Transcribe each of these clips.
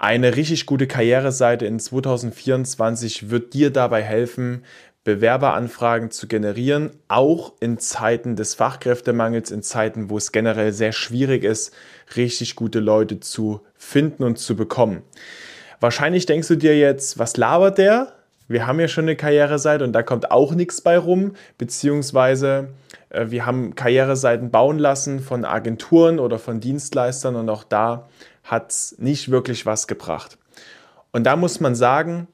Eine richtig gute Karriereseite in 2024 wird dir dabei helfen, Bewerberanfragen zu generieren, auch in Zeiten des Fachkräftemangels, in Zeiten, wo es generell sehr schwierig ist, richtig gute Leute zu finden und zu bekommen. Wahrscheinlich denkst du dir jetzt, was labert der? Wir haben ja schon eine Karriereseite und da kommt auch nichts bei rum, beziehungsweise äh, wir haben Karriereseiten bauen lassen von Agenturen oder von Dienstleistern und auch da hat es nicht wirklich was gebracht. Und da muss man sagen,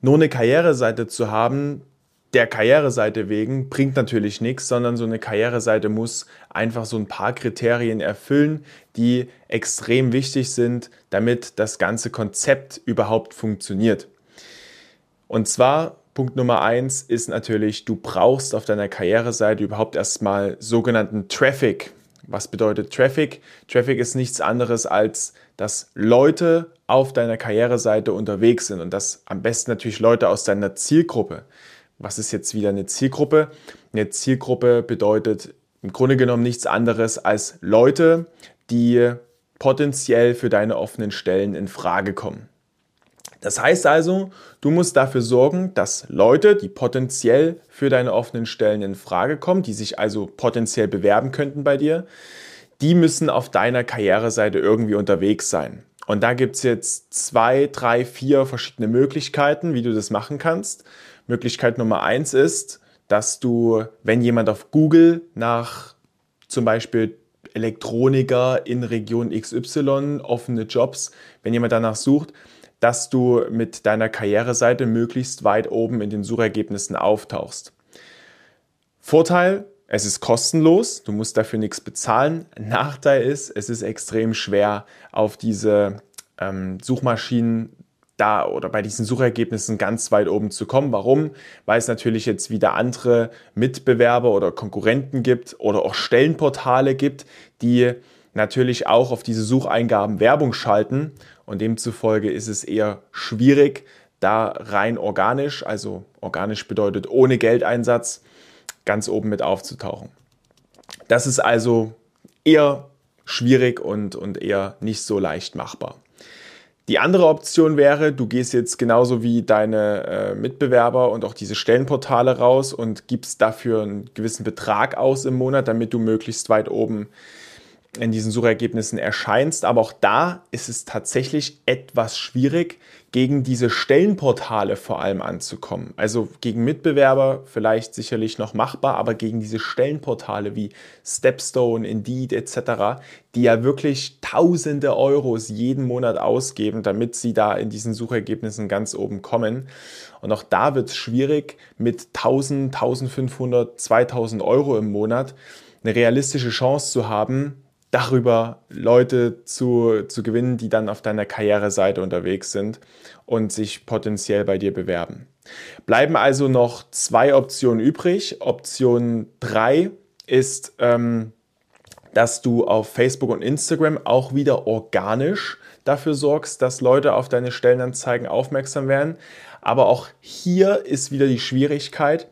nur eine Karriereseite zu haben, der Karriereseite wegen, bringt natürlich nichts, sondern so eine Karriereseite muss einfach so ein paar Kriterien erfüllen, die extrem wichtig sind, damit das ganze Konzept überhaupt funktioniert. Und zwar Punkt Nummer eins ist natürlich, du brauchst auf deiner Karriereseite überhaupt erstmal sogenannten Traffic. Was bedeutet Traffic? Traffic ist nichts anderes als, dass Leute auf deiner Karriereseite unterwegs sind und das am besten natürlich Leute aus deiner Zielgruppe. Was ist jetzt wieder eine Zielgruppe? Eine Zielgruppe bedeutet im Grunde genommen nichts anderes als Leute, die potenziell für deine offenen Stellen in Frage kommen. Das heißt also, du musst dafür sorgen, dass Leute, die potenziell für deine offenen Stellen in Frage kommen, die sich also potenziell bewerben könnten bei dir, die müssen auf deiner Karriereseite irgendwie unterwegs sein. Und da gibt es jetzt zwei, drei, vier verschiedene Möglichkeiten, wie du das machen kannst. Möglichkeit Nummer eins ist, dass du, wenn jemand auf Google nach zum Beispiel Elektroniker in Region XY, offene Jobs, wenn jemand danach sucht, dass du mit deiner Karriereseite möglichst weit oben in den Suchergebnissen auftauchst. Vorteil, es ist kostenlos, du musst dafür nichts bezahlen. Nachteil ist, es ist extrem schwer, auf diese ähm, Suchmaschinen da oder bei diesen Suchergebnissen ganz weit oben zu kommen. Warum? Weil es natürlich jetzt wieder andere Mitbewerber oder Konkurrenten gibt oder auch Stellenportale gibt, die natürlich auch auf diese Sucheingaben Werbung schalten und demzufolge ist es eher schwierig, da rein organisch, also organisch bedeutet ohne Geldeinsatz, ganz oben mit aufzutauchen. Das ist also eher schwierig und, und eher nicht so leicht machbar. Die andere Option wäre, du gehst jetzt genauso wie deine äh, Mitbewerber und auch diese Stellenportale raus und gibst dafür einen gewissen Betrag aus im Monat, damit du möglichst weit oben in diesen Suchergebnissen erscheinst. Aber auch da ist es tatsächlich etwas schwierig, gegen diese Stellenportale vor allem anzukommen. Also gegen Mitbewerber vielleicht sicherlich noch machbar, aber gegen diese Stellenportale wie Stepstone, Indeed etc., die ja wirklich tausende Euros jeden Monat ausgeben, damit sie da in diesen Suchergebnissen ganz oben kommen. Und auch da wird es schwierig, mit 1000, 1500, 2000 Euro im Monat eine realistische Chance zu haben, darüber Leute zu, zu gewinnen, die dann auf deiner Karriereseite unterwegs sind und sich potenziell bei dir bewerben. Bleiben also noch zwei Optionen übrig. Option 3 ist, ähm, dass du auf Facebook und Instagram auch wieder organisch dafür sorgst, dass Leute auf deine Stellenanzeigen aufmerksam werden. Aber auch hier ist wieder die Schwierigkeit,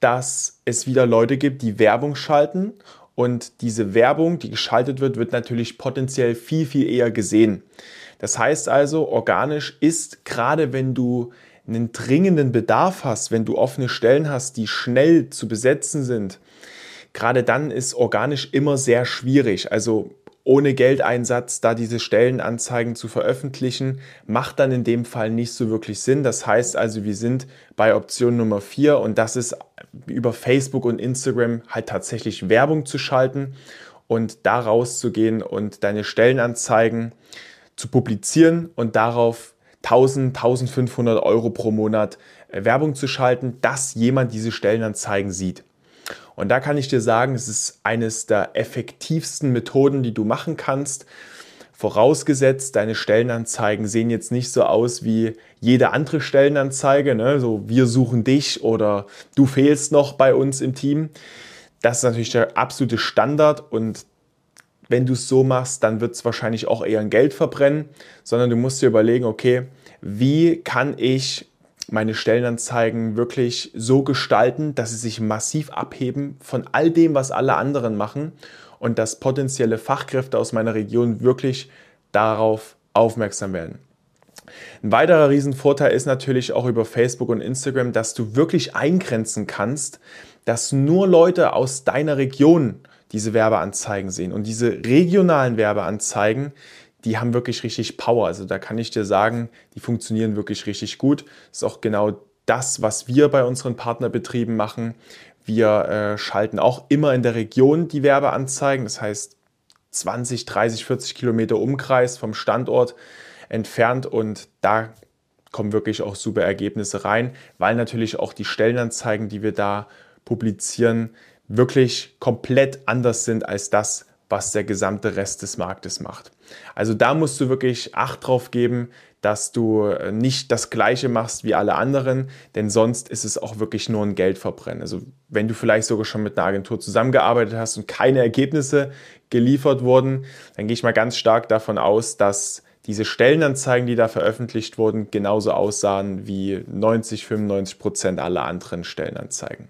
dass es wieder Leute gibt, die Werbung schalten und diese Werbung, die geschaltet wird, wird natürlich potenziell viel, viel eher gesehen. Das heißt also, organisch ist, gerade wenn du einen dringenden Bedarf hast, wenn du offene Stellen hast, die schnell zu besetzen sind, gerade dann ist organisch immer sehr schwierig. Also ohne Geldeinsatz da diese Stellenanzeigen zu veröffentlichen, macht dann in dem Fall nicht so wirklich Sinn. Das heißt also, wir sind bei Option Nummer 4 und das ist über Facebook und Instagram halt tatsächlich Werbung zu schalten und da rauszugehen und deine Stellenanzeigen zu publizieren und darauf 1000, 1500 Euro pro Monat äh, Werbung zu schalten, dass jemand diese Stellenanzeigen sieht. Und da kann ich dir sagen, es ist eines der effektivsten Methoden, die du machen kannst. Vorausgesetzt, deine Stellenanzeigen sehen jetzt nicht so aus wie jede andere Stellenanzeige, ne? so wir suchen dich oder du fehlst noch bei uns im Team. Das ist natürlich der absolute Standard und wenn du es so machst, dann wird es wahrscheinlich auch eher ein Geld verbrennen, sondern du musst dir überlegen, okay, wie kann ich meine Stellenanzeigen wirklich so gestalten, dass sie sich massiv abheben von all dem, was alle anderen machen und dass potenzielle Fachkräfte aus meiner Region wirklich darauf aufmerksam werden. Ein weiterer Riesenvorteil ist natürlich auch über Facebook und Instagram, dass du wirklich eingrenzen kannst, dass nur Leute aus deiner Region diese Werbeanzeigen sehen. Und diese regionalen Werbeanzeigen, die haben wirklich richtig Power. Also da kann ich dir sagen, die funktionieren wirklich richtig gut. Das ist auch genau das, was wir bei unseren Partnerbetrieben machen. Wir äh, schalten auch immer in der Region die Werbeanzeigen. Das heißt 20, 30, 40 Kilometer Umkreis vom Standort entfernt und da kommen wirklich auch super Ergebnisse rein, weil natürlich auch die Stellenanzeigen, die wir da publizieren, wirklich komplett anders sind als das, was der gesamte Rest des Marktes macht. Also da musst du wirklich Acht drauf geben, dass du äh, nicht das Gleiche machst wie alle anderen, denn sonst ist es auch wirklich nur ein Geldverbrennen. Also wenn du vielleicht sogar schon mit einer Agentur zusammengearbeitet hast und keine Ergebnisse geliefert wurden, dann gehe ich mal ganz stark davon aus, dass diese Stellenanzeigen, die da veröffentlicht wurden, genauso aussahen wie 90, 95 Prozent aller anderen Stellenanzeigen.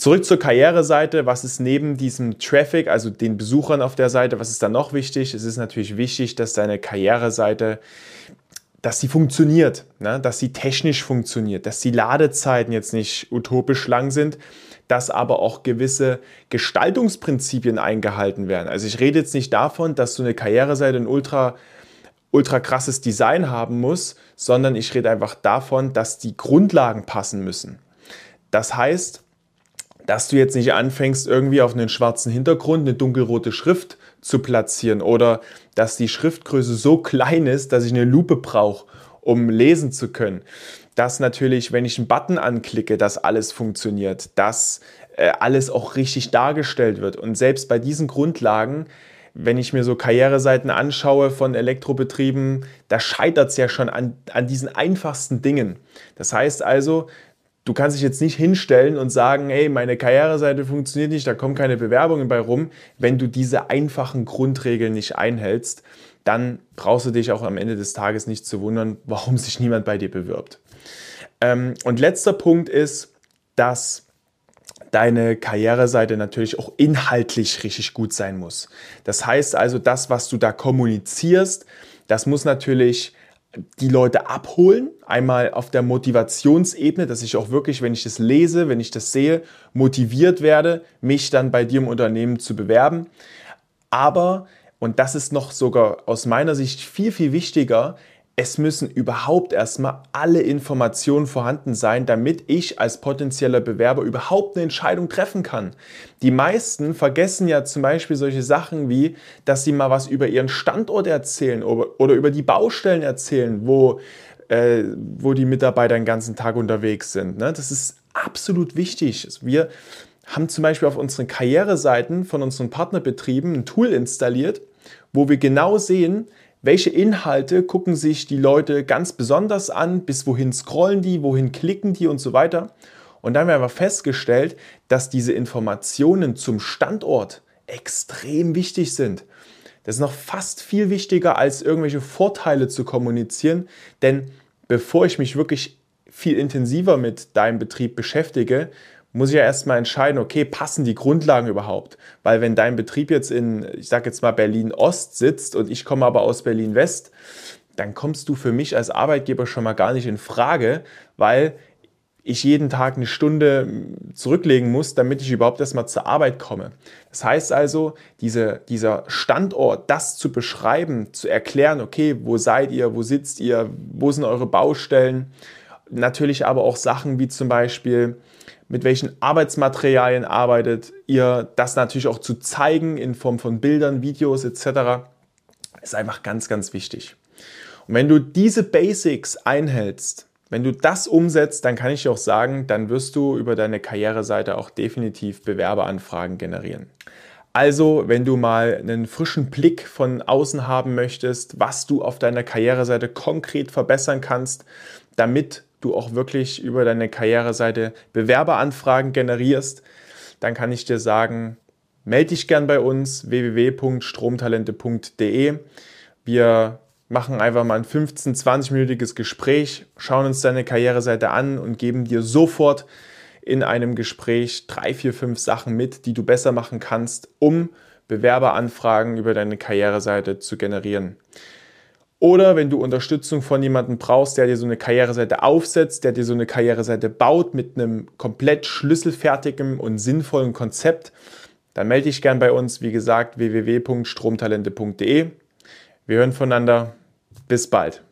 Zurück zur Karriereseite. Was ist neben diesem Traffic, also den Besuchern auf der Seite, was ist da noch wichtig? Es ist natürlich wichtig, dass deine Karriereseite, dass sie funktioniert, ne? dass sie technisch funktioniert, dass die Ladezeiten jetzt nicht utopisch lang sind, dass aber auch gewisse Gestaltungsprinzipien eingehalten werden. Also ich rede jetzt nicht davon, dass du eine Karriereseite ein ultra ultra krasses Design haben muss, sondern ich rede einfach davon, dass die Grundlagen passen müssen. Das heißt, dass du jetzt nicht anfängst, irgendwie auf einen schwarzen Hintergrund eine dunkelrote Schrift zu platzieren oder dass die Schriftgröße so klein ist, dass ich eine Lupe brauche, um lesen zu können. Dass natürlich, wenn ich einen Button anklicke, dass alles funktioniert, dass äh, alles auch richtig dargestellt wird. Und selbst bei diesen Grundlagen, wenn ich mir so Karriereseiten anschaue von Elektrobetrieben, da scheitert es ja schon an, an diesen einfachsten Dingen. Das heißt also, Du kannst dich jetzt nicht hinstellen und sagen, hey, meine Karriereseite funktioniert nicht, da kommen keine Bewerbungen bei rum. Wenn du diese einfachen Grundregeln nicht einhältst, dann brauchst du dich auch am Ende des Tages nicht zu wundern, warum sich niemand bei dir bewirbt. Ähm, und letzter Punkt ist, dass deine Karriereseite natürlich auch inhaltlich richtig gut sein muss. Das heißt also, das, was du da kommunizierst, das muss natürlich die Leute abholen. Einmal auf der Motivationsebene, dass ich auch wirklich, wenn ich das lese, wenn ich das sehe, motiviert werde, mich dann bei dir im Unternehmen zu bewerben. Aber, und das ist noch sogar aus meiner Sicht viel, viel wichtiger, es müssen überhaupt erstmal alle Informationen vorhanden sein, damit ich als potenzieller Bewerber überhaupt eine Entscheidung treffen kann. Die meisten vergessen ja zum Beispiel solche Sachen wie, dass sie mal was über ihren Standort erzählen oder über die Baustellen erzählen, wo, äh, wo die Mitarbeiter den ganzen Tag unterwegs sind. Ne? Das ist absolut wichtig. Wir haben zum Beispiel auf unseren Karriereseiten von unseren Partnerbetrieben ein Tool installiert, wo wir genau sehen, welche Inhalte gucken sich die Leute ganz besonders an, bis wohin scrollen die, wohin klicken die und so weiter. Und dann haben wir festgestellt, dass diese Informationen zum Standort extrem wichtig sind. Das ist noch fast viel wichtiger, als irgendwelche Vorteile zu kommunizieren, denn bevor ich mich wirklich viel intensiver mit deinem Betrieb beschäftige, muss ich ja erstmal entscheiden, okay, passen die Grundlagen überhaupt? Weil wenn dein Betrieb jetzt in, ich sage jetzt mal Berlin Ost sitzt und ich komme aber aus Berlin West, dann kommst du für mich als Arbeitgeber schon mal gar nicht in Frage, weil ich jeden Tag eine Stunde zurücklegen muss, damit ich überhaupt erstmal zur Arbeit komme. Das heißt also, diese, dieser Standort, das zu beschreiben, zu erklären, okay, wo seid ihr, wo sitzt ihr, wo sind eure Baustellen, natürlich aber auch Sachen wie zum Beispiel, mit welchen Arbeitsmaterialien arbeitet ihr, das natürlich auch zu zeigen in Form von Bildern, Videos etc. ist einfach ganz, ganz wichtig. Und wenn du diese Basics einhältst, wenn du das umsetzt, dann kann ich dir auch sagen, dann wirst du über deine Karriereseite auch definitiv Bewerberanfragen generieren. Also, wenn du mal einen frischen Blick von außen haben möchtest, was du auf deiner Karriereseite konkret verbessern kannst, damit du auch wirklich über deine Karriereseite Bewerberanfragen generierst, dann kann ich dir sagen, melde dich gern bei uns www.stromtalente.de. Wir machen einfach mal ein 15, 20-minütiges Gespräch, schauen uns deine Karriereseite an und geben dir sofort in einem Gespräch drei, vier, fünf Sachen mit, die du besser machen kannst, um Bewerberanfragen über deine Karriereseite zu generieren. Oder wenn du Unterstützung von jemandem brauchst, der dir so eine Karriereseite aufsetzt, der dir so eine Karriereseite baut mit einem komplett schlüsselfertigen und sinnvollen Konzept, dann melde dich gern bei uns. Wie gesagt, www.stromtalente.de. Wir hören voneinander. Bis bald.